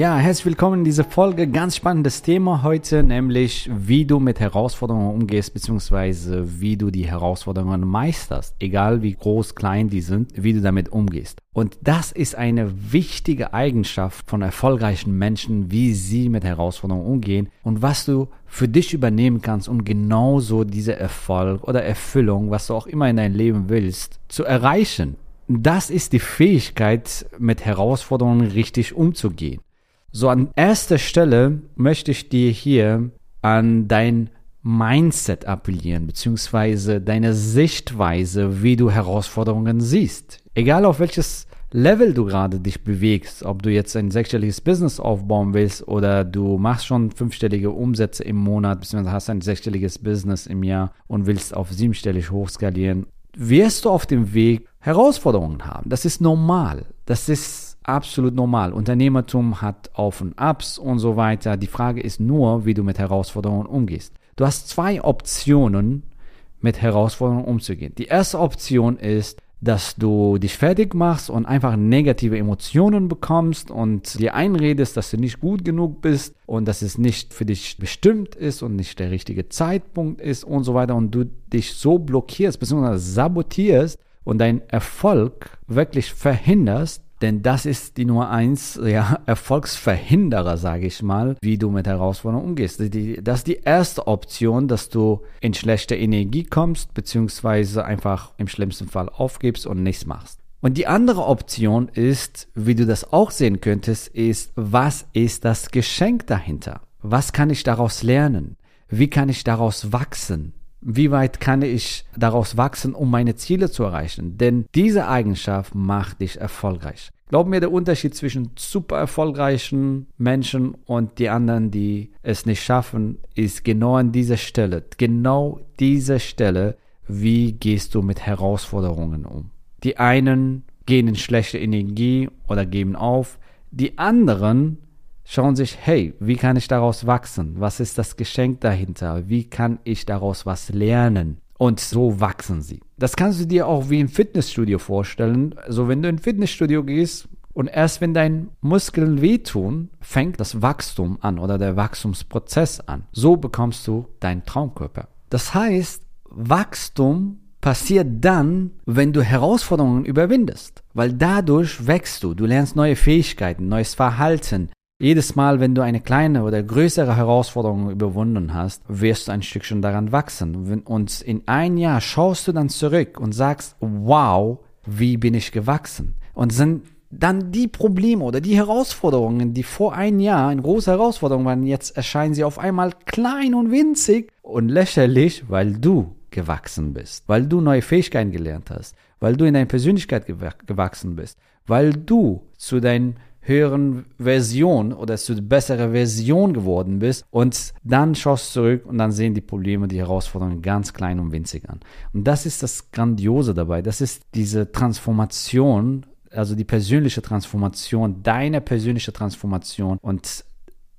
Ja, herzlich willkommen in dieser Folge. Ganz spannendes Thema heute, nämlich wie du mit Herausforderungen umgehst, beziehungsweise wie du die Herausforderungen meisterst, egal wie groß, klein die sind, wie du damit umgehst. Und das ist eine wichtige Eigenschaft von erfolgreichen Menschen, wie sie mit Herausforderungen umgehen und was du für dich übernehmen kannst, um genauso diese Erfolg oder Erfüllung, was du auch immer in deinem Leben willst, zu erreichen. Das ist die Fähigkeit, mit Herausforderungen richtig umzugehen. So an erster Stelle möchte ich dir hier an dein Mindset appellieren, beziehungsweise deine Sichtweise, wie du Herausforderungen siehst. Egal auf welches Level du gerade dich bewegst, ob du jetzt ein sechsstelliges Business aufbauen willst oder du machst schon fünfstellige Umsätze im Monat, beziehungsweise hast ein sechsstelliges Business im Jahr und willst auf siebenstellig hochskalieren, wirst du auf dem Weg Herausforderungen haben. Das ist normal. Das ist absolut normal. Unternehmertum hat Auf und Abs und so weiter. Die Frage ist nur, wie du mit Herausforderungen umgehst. Du hast zwei Optionen, mit Herausforderungen umzugehen. Die erste Option ist, dass du dich fertig machst und einfach negative Emotionen bekommst und dir einredest, dass du nicht gut genug bist und dass es nicht für dich bestimmt ist und nicht der richtige Zeitpunkt ist und so weiter und du dich so blockierst bzw. sabotierst und deinen Erfolg wirklich verhinderst, denn das ist die Nummer eins, ja, Erfolgsverhinderer, sage ich mal, wie du mit Herausforderungen umgehst. Das ist die erste Option, dass du in schlechte Energie kommst, beziehungsweise einfach im schlimmsten Fall aufgibst und nichts machst. Und die andere Option ist, wie du das auch sehen könntest, ist, was ist das Geschenk dahinter? Was kann ich daraus lernen? Wie kann ich daraus wachsen? Wie weit kann ich daraus wachsen, um meine Ziele zu erreichen? Denn diese Eigenschaft macht dich erfolgreich. Glaub mir, der Unterschied zwischen super erfolgreichen Menschen und die anderen, die es nicht schaffen, ist genau an dieser Stelle. Genau diese Stelle, wie gehst du mit Herausforderungen um? Die einen gehen in schlechte Energie oder geben auf. Die anderen schauen sich, hey, wie kann ich daraus wachsen? Was ist das Geschenk dahinter? Wie kann ich daraus was lernen? Und so wachsen sie. Das kannst du dir auch wie im Fitnessstudio vorstellen. Also wenn du in ein Fitnessstudio gehst und erst wenn deine Muskeln wehtun, fängt das Wachstum an oder der Wachstumsprozess an. So bekommst du deinen Traumkörper. Das heißt, Wachstum passiert dann, wenn du Herausforderungen überwindest, weil dadurch wächst du, du lernst neue Fähigkeiten, neues Verhalten, jedes Mal, wenn du eine kleine oder größere Herausforderung überwunden hast, wirst du ein Stückchen daran wachsen. Und in ein Jahr schaust du dann zurück und sagst, wow, wie bin ich gewachsen? Und sind dann die Probleme oder die Herausforderungen, die vor ein Jahr eine große Herausforderung waren, jetzt erscheinen sie auf einmal klein und winzig und lächerlich, weil du gewachsen bist, weil du neue Fähigkeiten gelernt hast, weil du in deiner Persönlichkeit gewachsen bist, weil du zu deinem höheren Version oder zu besserer Version geworden bist und dann schaust du zurück und dann sehen die Probleme, die Herausforderungen ganz klein und winzig an. Und das ist das Grandiose dabei. Das ist diese Transformation, also die persönliche Transformation, deine persönliche Transformation und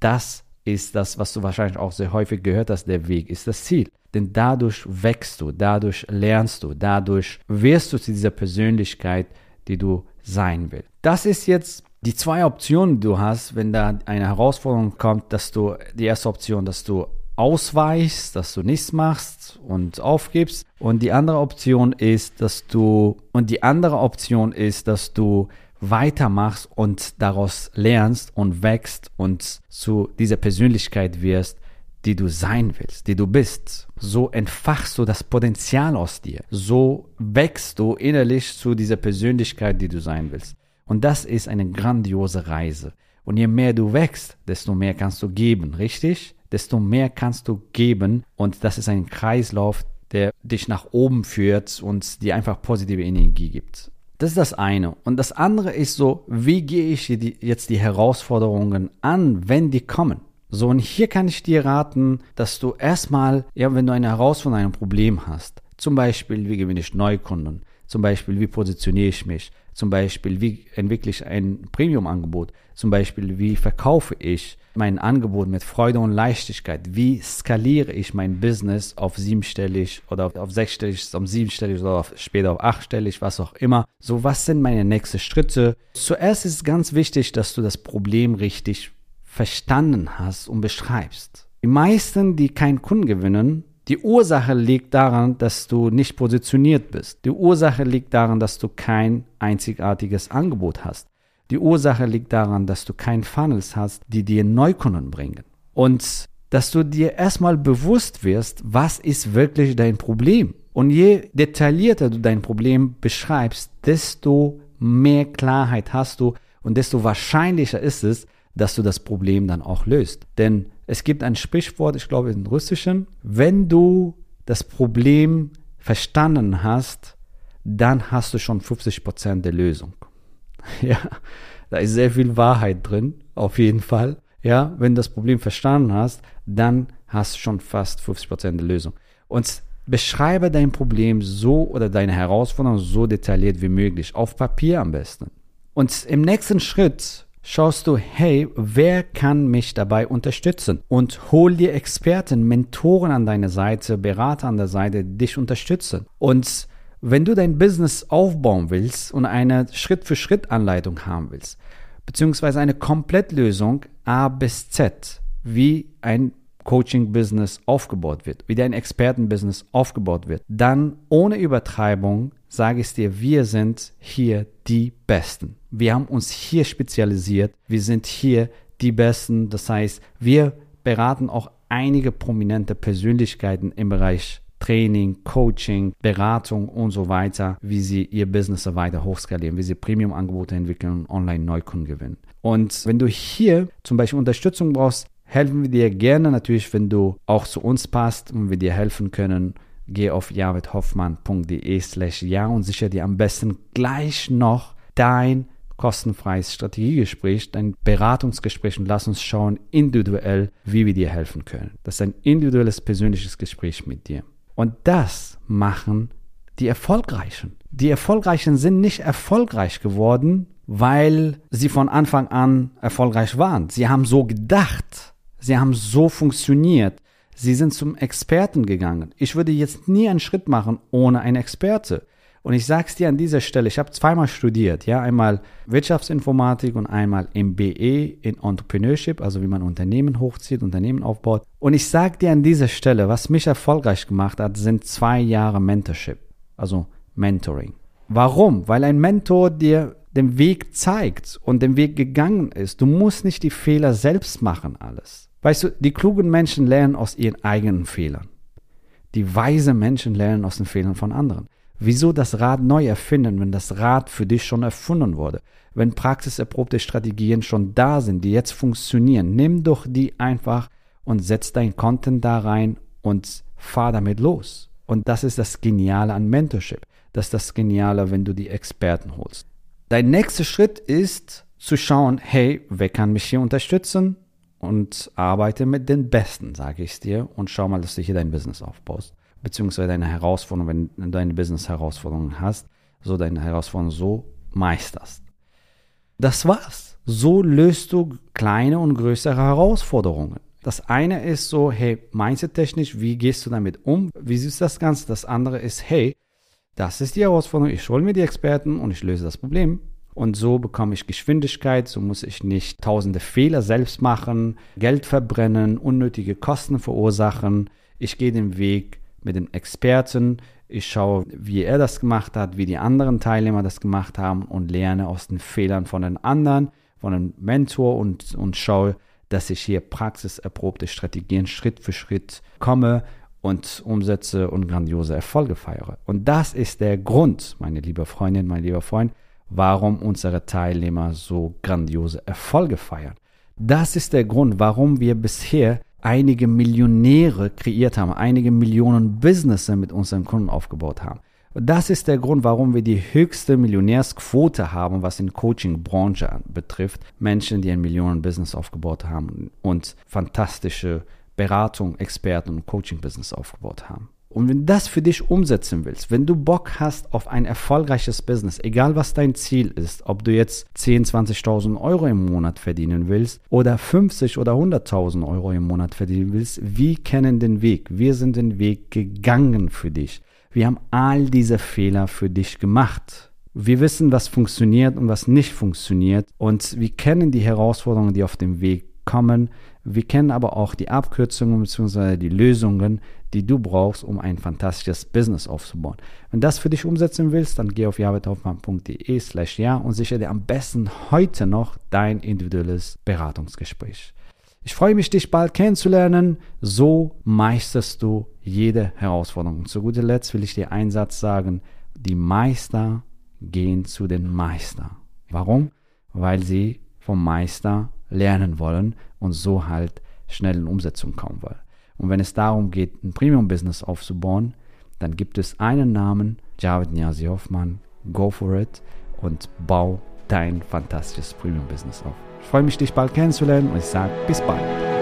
das ist das, was du wahrscheinlich auch sehr häufig gehört hast, der Weg ist das Ziel. Denn dadurch wächst du, dadurch lernst du, dadurch wirst du zu dieser Persönlichkeit, die du sein willst. Das ist jetzt die zwei Optionen, die du hast, wenn da eine Herausforderung kommt, dass du die erste Option, dass du ausweichst, dass du nichts machst und aufgibst und die andere Option ist, dass du und die andere Option ist, dass du weitermachst und daraus lernst und wächst und zu dieser Persönlichkeit wirst, die du sein willst, die du bist. So entfachst du das Potenzial aus dir. So wächst du innerlich zu dieser Persönlichkeit, die du sein willst. Und das ist eine grandiose Reise. Und je mehr du wächst, desto mehr kannst du geben, richtig? Desto mehr kannst du geben. Und das ist ein Kreislauf, der dich nach oben führt und dir einfach positive Energie gibt. Das ist das eine. Und das andere ist so, wie gehe ich jetzt die Herausforderungen an, wenn die kommen? So, und hier kann ich dir raten, dass du erstmal, ja, wenn du eine Herausforderung, ein Problem hast, zum Beispiel, wie gewinne ich Neukunden, zum Beispiel, wie positioniere ich mich, zum Beispiel, wie entwickle ich ein Premium-Angebot, zum Beispiel, wie verkaufe ich mein Angebot mit Freude und Leichtigkeit, wie skaliere ich mein Business auf siebenstellig oder auf, auf sechsstellig, auf siebenstellig oder auf, später auf achtstellig, was auch immer. So, was sind meine nächsten Schritte? Zuerst ist ganz wichtig, dass du das Problem richtig verstanden hast und beschreibst. Die meisten, die keinen Kunden gewinnen, die Ursache liegt daran, dass du nicht positioniert bist. Die Ursache liegt daran, dass du kein einzigartiges Angebot hast. Die Ursache liegt daran, dass du kein Funnels hast, die dir Neukunden bringen. Und dass du dir erstmal bewusst wirst, was ist wirklich dein Problem. Und je detaillierter du dein Problem beschreibst, desto mehr Klarheit hast du und desto wahrscheinlicher ist es, dass du das Problem dann auch löst. Denn es gibt ein Sprichwort, ich glaube in Russischen, wenn du das Problem verstanden hast, dann hast du schon 50 Prozent der Lösung. Ja, da ist sehr viel Wahrheit drin, auf jeden Fall. Ja, wenn du das Problem verstanden hast, dann hast du schon fast 50 Prozent der Lösung. Und beschreibe dein Problem so oder deine Herausforderung so detailliert wie möglich, auf Papier am besten. Und im nächsten Schritt schaust du, hey, wer kann mich dabei unterstützen? Und hol dir Experten, Mentoren an deine Seite, Berater an der Seite, die dich unterstützen. Und wenn du dein Business aufbauen willst und eine Schritt-für-Schritt-Anleitung haben willst, beziehungsweise eine Komplettlösung A bis Z, wie ein Coaching-Business aufgebaut wird, wie dein Experten-Business aufgebaut wird, dann ohne Übertreibung sage ich dir, wir sind hier die Besten. Wir haben uns hier spezialisiert. Wir sind hier die Besten. Das heißt, wir beraten auch einige prominente Persönlichkeiten im Bereich Training, Coaching, Beratung und so weiter, wie sie ihr Business weiter hochskalieren, wie sie Premium-Angebote entwickeln und Online-Neukunden gewinnen. Und wenn du hier zum Beispiel Unterstützung brauchst, helfen wir dir gerne natürlich, wenn du auch zu uns passt und wir dir helfen können geh auf javidhoffmann.de slash ja und sichere dir am besten gleich noch dein kostenfreies Strategiegespräch, dein Beratungsgespräch und lass uns schauen individuell, wie wir dir helfen können. Das ist ein individuelles persönliches Gespräch mit dir. Und das machen die Erfolgreichen. Die Erfolgreichen sind nicht erfolgreich geworden, weil sie von Anfang an erfolgreich waren. Sie haben so gedacht. Sie haben so funktioniert. Sie sind zum Experten gegangen. Ich würde jetzt nie einen Schritt machen ohne einen Experte. Und ich sag's dir an dieser Stelle, ich habe zweimal studiert, ja, einmal Wirtschaftsinformatik und einmal MBE in Entrepreneurship, also wie man Unternehmen hochzieht, Unternehmen aufbaut. Und ich sag dir an dieser Stelle, was mich erfolgreich gemacht hat, sind zwei Jahre Mentorship, also Mentoring. Warum? Weil ein Mentor dir den Weg zeigt und den Weg gegangen ist. Du musst nicht die Fehler selbst machen, alles. Weißt du, die klugen Menschen lernen aus ihren eigenen Fehlern. Die weise Menschen lernen aus den Fehlern von anderen. Wieso das Rad neu erfinden, wenn das Rad für dich schon erfunden wurde? Wenn praxiserprobte Strategien schon da sind, die jetzt funktionieren, nimm doch die einfach und setz dein Content da rein und fahr damit los. Und das ist das Geniale an Mentorship. Das ist das Geniale, wenn du die Experten holst. Dein nächster Schritt ist zu schauen, hey, wer kann mich hier unterstützen? Und arbeite mit den Besten, sage ich dir, und schau mal, dass du hier dein Business aufbaust, beziehungsweise deine Herausforderung, wenn du eine Business-Herausforderung hast, so deine Herausforderung so meisterst. Das war's. So löst du kleine und größere Herausforderungen. Das eine ist so, hey, mindset-technisch, wie gehst du damit um? Wie siehst du das Ganze? Das andere ist, hey, das ist die Herausforderung, ich hole mir die Experten und ich löse das Problem. Und so bekomme ich Geschwindigkeit, so muss ich nicht tausende Fehler selbst machen, Geld verbrennen, unnötige Kosten verursachen. Ich gehe den Weg mit dem Experten, ich schaue, wie er das gemacht hat, wie die anderen Teilnehmer das gemacht haben und lerne aus den Fehlern von den anderen, von einem Mentor und, und schaue, dass ich hier praxiserprobte Strategien Schritt für Schritt komme und umsetze und grandiose Erfolge feiere. Und das ist der Grund, meine liebe Freundin, mein lieber Freund, warum unsere Teilnehmer so grandiose Erfolge feiern. Das ist der Grund, warum wir bisher einige Millionäre kreiert haben, einige Millionen Businesses mit unseren Kunden aufgebaut haben. Das ist der Grund, warum wir die höchste Millionärsquote haben, was in Coaching-Branche betrifft. Menschen, die ein Millionen-Business aufgebaut haben und fantastische Beratung, Experten und Coaching-Business aufgebaut haben. Und wenn du das für dich umsetzen willst, wenn du Bock hast auf ein erfolgreiches Business, egal was dein Ziel ist, ob du jetzt 10, 20.000 Euro im Monat verdienen willst oder 50 oder 100.000 Euro im Monat verdienen willst, wir kennen den Weg. Wir sind den Weg gegangen für dich. Wir haben all diese Fehler für dich gemacht. Wir wissen, was funktioniert und was nicht funktioniert und wir kennen die Herausforderungen, die auf dem Weg kommen. Wir kennen aber auch die Abkürzungen bzw. die Lösungen, die du brauchst, um ein fantastisches Business aufzubauen. Wenn das für dich umsetzen willst, dann geh auf jabethoffmann.de slash ja und sichere dir am besten heute noch dein individuelles Beratungsgespräch. Ich freue mich, dich bald kennenzulernen. So meisterst du jede Herausforderung. Und zu guter Letzt will ich dir einen Satz sagen. Die Meister gehen zu den Meister. Warum? Weil sie vom Meister lernen wollen und so halt schnell in Umsetzung kommen wollen. Und wenn es darum geht, ein Premium-Business aufzubauen, dann gibt es einen Namen, Javid Niazi Hoffmann, go for it und bau dein fantastisches Premium-Business auf. Ich freue mich, dich bald kennenzulernen und ich sage bis bald.